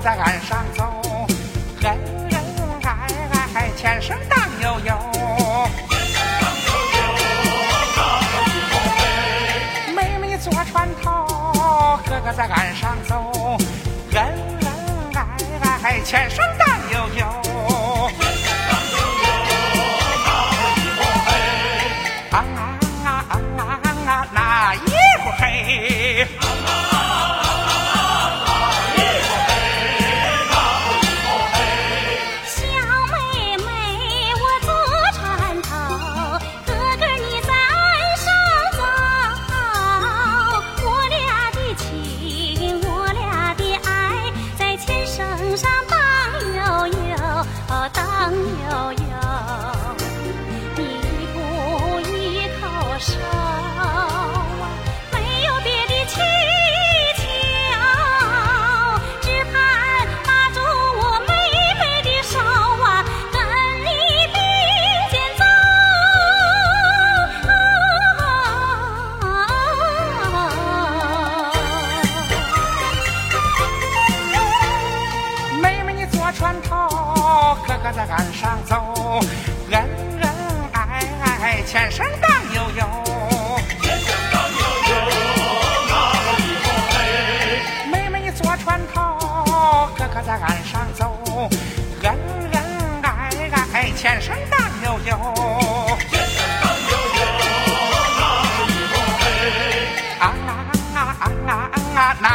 在岸上走，恩恩爱爱，前生荡悠悠。妹妹坐船头，哥哥在岸上走，恩恩爱爱，前生哥在岸上走恩恩爱爱纤绳荡悠悠。纤绳荡悠悠妹妹坐船头哥哥在岸上走恩恩爱爱纤绳荡悠悠。纤绳荡悠悠那一啊啊啊啊啊啊